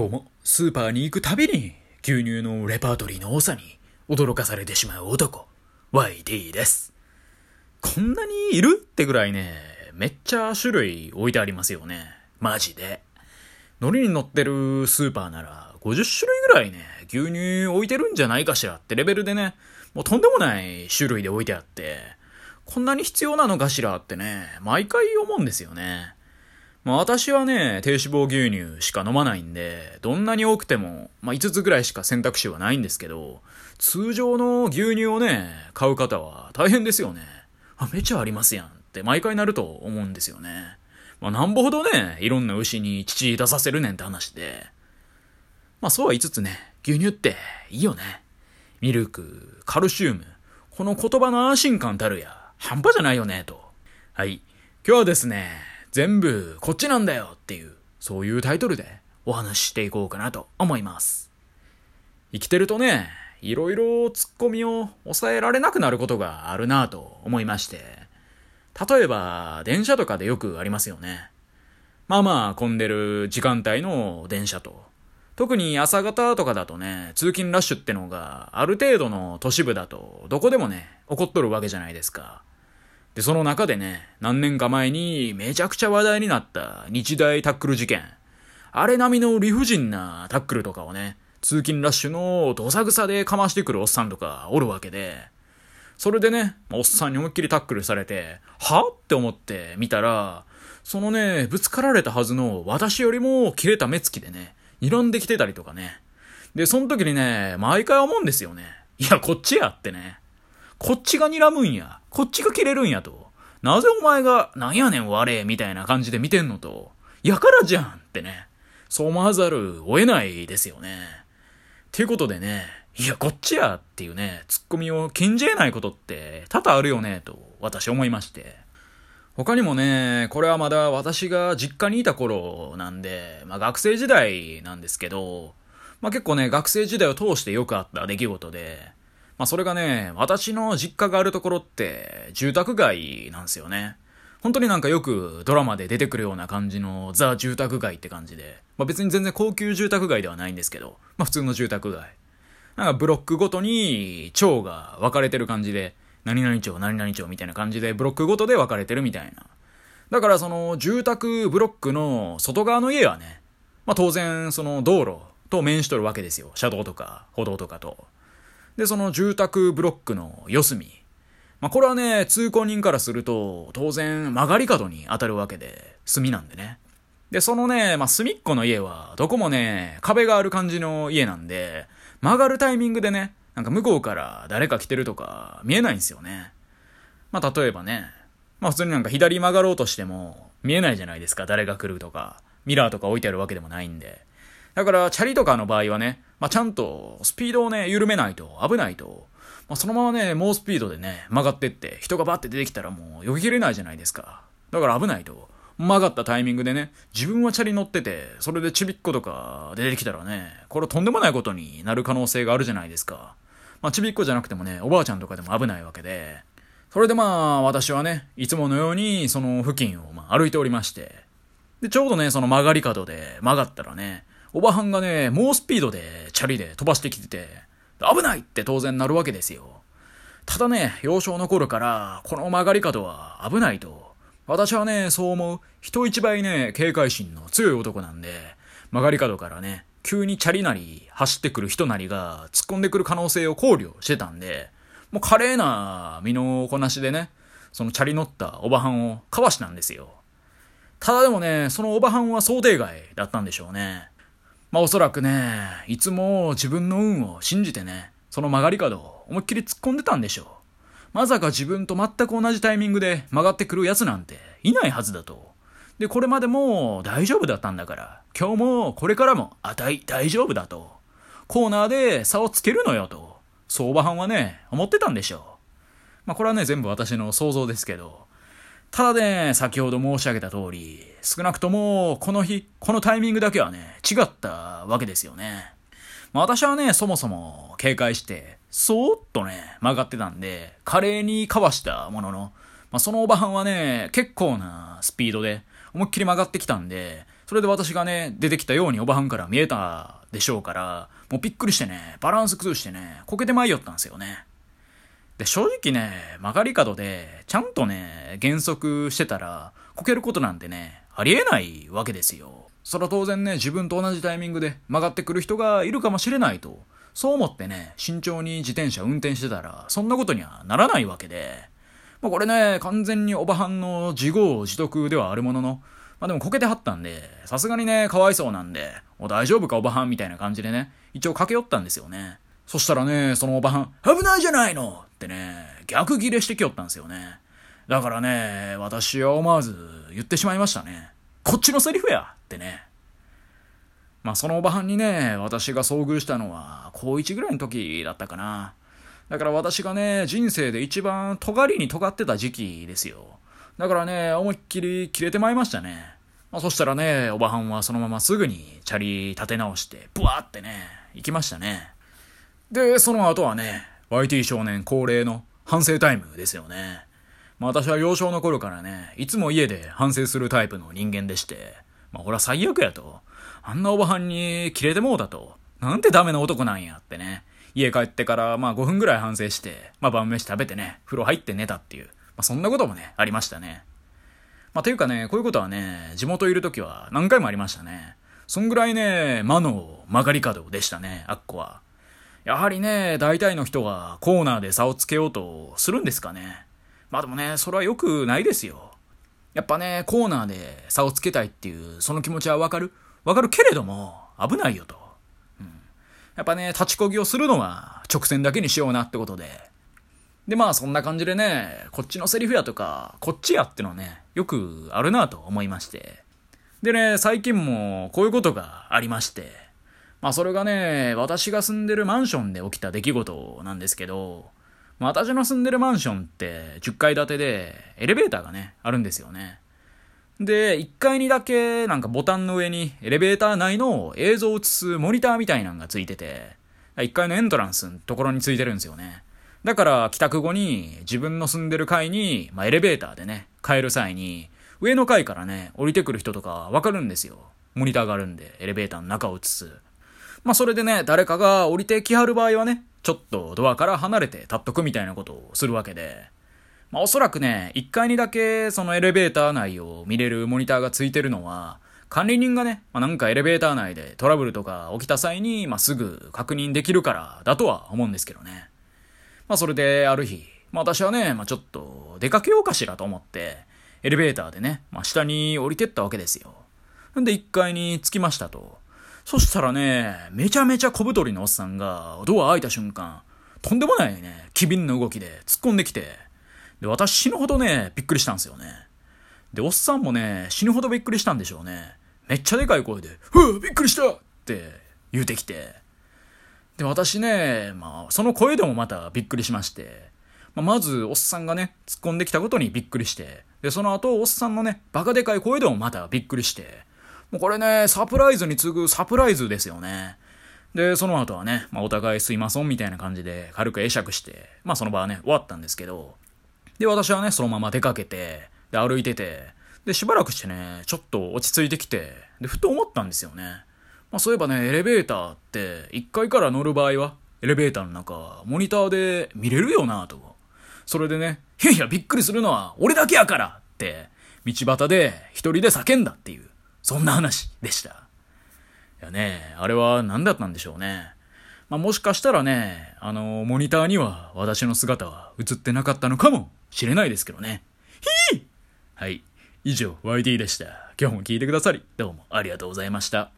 どうも、スーパーに行くたびに、牛乳のレパートリーの多さに驚かされてしまう男、YD です。こんなにいるってぐらいね、めっちゃ種類置いてありますよね。マジで。海苔に乗ってるスーパーなら、50種類ぐらいね、牛乳置いてるんじゃないかしらってレベルでね、もうとんでもない種類で置いてあって、こんなに必要なのかしらってね、毎回思うんですよね。まあ私はね、低脂肪牛乳しか飲まないんで、どんなに多くても、まあ5つぐらいしか選択肢はないんですけど、通常の牛乳をね、買う方は大変ですよね。あ、めちゃありますやんって毎回なると思うんですよね。まあなんぼほどね、いろんな牛に乳出させるねんって話で。まあそうは言いつつね、牛乳っていいよね。ミルク、カルシウム、この言葉の安心感たるや、半端じゃないよね、と。はい。今日はですね、全部こっちなんだよっていう、そういうタイトルでお話ししていこうかなと思います。生きてるとね、いろいろツッコミを抑えられなくなることがあるなぁと思いまして、例えば電車とかでよくありますよね。まあまあ混んでる時間帯の電車と、特に朝方とかだとね、通勤ラッシュってのがある程度の都市部だとどこでもね、起こっとるわけじゃないですか。で、その中でね、何年か前にめちゃくちゃ話題になった日大タックル事件。あれ並みの理不尽なタックルとかをね、通勤ラッシュのどさぐさでかましてくるおっさんとかおるわけで、それでね、おっさんに思いっきりタックルされて、はって思って見たら、そのね、ぶつかられたはずの私よりも切れた目つきでね、睨んできてたりとかね。で、その時にね、毎回思うんですよね。いや、こっちやってね。こっちが睨むんや。こっちが切れるんやと。なぜお前が、なんやねん我れ、みたいな感じで見てんのと。やからじゃんってね。そう思わざるを得ないですよね。っていうことでね、いや、こっちやっていうね、ツッコミを禁じ得ないことって多々あるよね、と私思いまして。他にもね、これはまだ私が実家にいた頃なんで、まあ学生時代なんですけど、まあ結構ね、学生時代を通してよくあった出来事で、まあそれがね、私の実家があるところって住宅街なんですよね。本当になんかよくドラマで出てくるような感じのザ住宅街って感じで、まあ別に全然高級住宅街ではないんですけど、まあ普通の住宅街。なんかブロックごとに町が分かれてる感じで、何々町、何々町みたいな感じでブロックごとで分かれてるみたいな。だからその住宅ブロックの外側の家はね、まあ当然その道路と面しとるわけですよ。車道とか歩道とかと。で、その住宅ブロックの四隅。まあこれはね、通行人からすると当然曲がり角に当たるわけで、隅なんでね。で、そのね、まあ隅っこの家はどこもね、壁がある感じの家なんで、曲がるタイミングでね、なんか向こうから誰か来てるとか見えないんですよね。まあ例えばね、まあ普通になんか左曲がろうとしても見えないじゃないですか、誰が来るとか。ミラーとか置いてあるわけでもないんで。だから、チャリとかの場合はね、まあちゃんとスピードをね、緩めないと危ないと。まあそのままね、猛スピードでね、曲がってって、人がバッて出てきたらもう避けきれないじゃないですか。だから危ないと。曲がったタイミングでね、自分はチャリ乗ってて、それでちびっことか出てきたらね、これとんでもないことになる可能性があるじゃないですか。まあちびっこじゃなくてもね、おばあちゃんとかでも危ないわけで。それでまあ、私はね、いつものようにその付近をまあ歩いておりまして。で、ちょうどね、その曲がり角で曲がったらね、おばはんがね、猛スピードでチャリで飛ばしてきてて、危ないって当然なるわけですよ。ただね、幼少の頃から、この曲がり角は危ないと。私はね、そう思う。人一倍ね、警戒心の強い男なんで、曲がり角からね、急にチャリなり走ってくる人なりが突っ込んでくる可能性を考慮してたんで、もう華麗な身のこなしでね、そのチャリ乗ったおばはんをかわしたんですよ。ただでもね、そのおばはんは想定外だったんでしょうね。まあおそらくね、いつも自分の運を信じてね、その曲がり角を思いっきり突っ込んでたんでしょう。まさか自分と全く同じタイミングで曲がってくる奴なんていないはずだと。で、これまでも大丈夫だったんだから、今日もこれからもあたい大丈夫だと。コーナーで差をつけるのよと。相場班はね、思ってたんでしょう。まあこれはね、全部私の想像ですけど。ただね、先ほど申し上げた通り、少なくともこの日、このタイミングだけはね、違ったわけですよね。まあ私はね、そもそも警戒して、そーっとね、曲がってたんで、華麗にかわしたものの、まあそのおばはんはね、結構なスピードで、思いっきり曲がってきたんで、それで私がね、出てきたようにおばはんから見えたでしょうから、もうびっくりしてね、バランス崩してね、こけてまいよったんですよね。で、正直ね、曲がり角で、ちゃんとね、減速してたら、こけることなんてね、ありえないわけですよ。それは当然ね、自分と同じタイミングで曲がってくる人がいるかもしれないと、そう思ってね、慎重に自転車運転してたら、そんなことにはならないわけで、まあこれね、完全におばはんの自業自得ではあるものの、まあでもこけてはったんで、さすがにね、かわいそうなんで、お大丈夫かおばはんみたいな感じでね、一応駆け寄ったんですよね。そしたらね、そのおばはん、危ないじゃないのってね、逆ギレしてきよったんですよね。だからね、私は思わず言ってしまいましたね。こっちのセリフやってね。まあそのおばはんにね、私が遭遇したのは、高1ぐらいの時だったかな。だから私がね、人生で一番尖りに尖ってた時期ですよ。だからね、思いっきり切れてまいりましたね。まあ、そしたらね、おばはんはそのまますぐにチャリ立て直して、ブワーってね、行きましたね。で、その後はね、YT 少年恒例の反省タイムですよね。まあ私は幼少の頃からね、いつも家で反省するタイプの人間でして、まあ俺は最悪やと。あんなおばはんにキレてもうだと。なんてダメな男なんやってね。家帰ってからまあ5分ぐらい反省して、まあ晩飯食べてね、風呂入って寝たっていう。まあそんなこともね、ありましたね。まあというかね、こういうことはね、地元いる時は何回もありましたね。そんぐらいね、魔の曲がり角でしたね、あっこは。やはりね、大体の人がコーナーで差をつけようとするんですかね。まあでもね、それは良くないですよ。やっぱね、コーナーで差をつけたいっていう、その気持ちはわかる？わかるけれども、危ないよと。うん。やっぱね、立ちこぎをするのは直線だけにしようなってことで。で、まあそんな感じでね、こっちのセリフやとか、こっちやってのね、よくあるなと思いまして。でね、最近もこういうことがありまして。まあそれがね、私が住んでるマンションで起きた出来事なんですけど、私の住んでるマンションって10階建てでエレベーターがね、あるんですよね。で、1階にだけなんかボタンの上にエレベーター内の映像を映すモニターみたいなのがついてて、1階のエントランスのところについてるんですよね。だから帰宅後に自分の住んでる階に、まあ、エレベーターでね、帰る際に、上の階からね、降りてくる人とかわかるんですよ。モニターがあるんで、エレベーターの中を映す。まあそれでね、誰かが降りてきはる場合はね、ちょっとドアから離れて立っとくみたいなことをするわけで、まあおそらくね、1階にだけそのエレベーター内を見れるモニターがついてるのは、管理人がね、まあ、なんかエレベーター内でトラブルとか起きた際に、まあ、すぐ確認できるからだとは思うんですけどね。まあそれである日、まあ私はね、まあちょっと出かけようかしらと思って、エレベーターでね、まあ下に降りてったわけですよ。んで1階に着きましたと。そしたらね、めちゃめちゃ小太りのおっさんが、ドア開いた瞬間、とんでもないね、機敏な動きで突っ込んできて、で、私死ぬほどね、びっくりしたんですよね。で、おっさんもね、死ぬほどびっくりしたんでしょうね。めっちゃでかい声で、ふぅ、びっくりしたって言うてきて。で、私ね、まあ、その声でもまたびっくりしまして、まあ、まず、おっさんがね、突っ込んできたことにびっくりして、で、その後、おっさんのね、バカでかい声でもまたびっくりして、もうこれね、サプライズに次ぐサプライズですよね。で、その後はね、まあ、お互いすいませんみたいな感じで軽く会釈して、まあその場はね、終わったんですけど、で、私はね、そのまま出かけて、で、歩いてて、で、しばらくしてね、ちょっと落ち着いてきて、で、ふと思ったんですよね。まあそういえばね、エレベーターって、1階から乗る場合は、エレベーターの中、モニターで見れるよなと。それでね、いやいや、びっくりするのは俺だけやからって、道端で一人で叫んだっていう。そんな話でした。いやね、あれは何だったんでしょうね。まあ、もしかしたらね、あの、モニターには私の姿は映ってなかったのかもしれないですけどね。ひーはい。以上、YT でした。今日も聞いてくださり、どうもありがとうございました。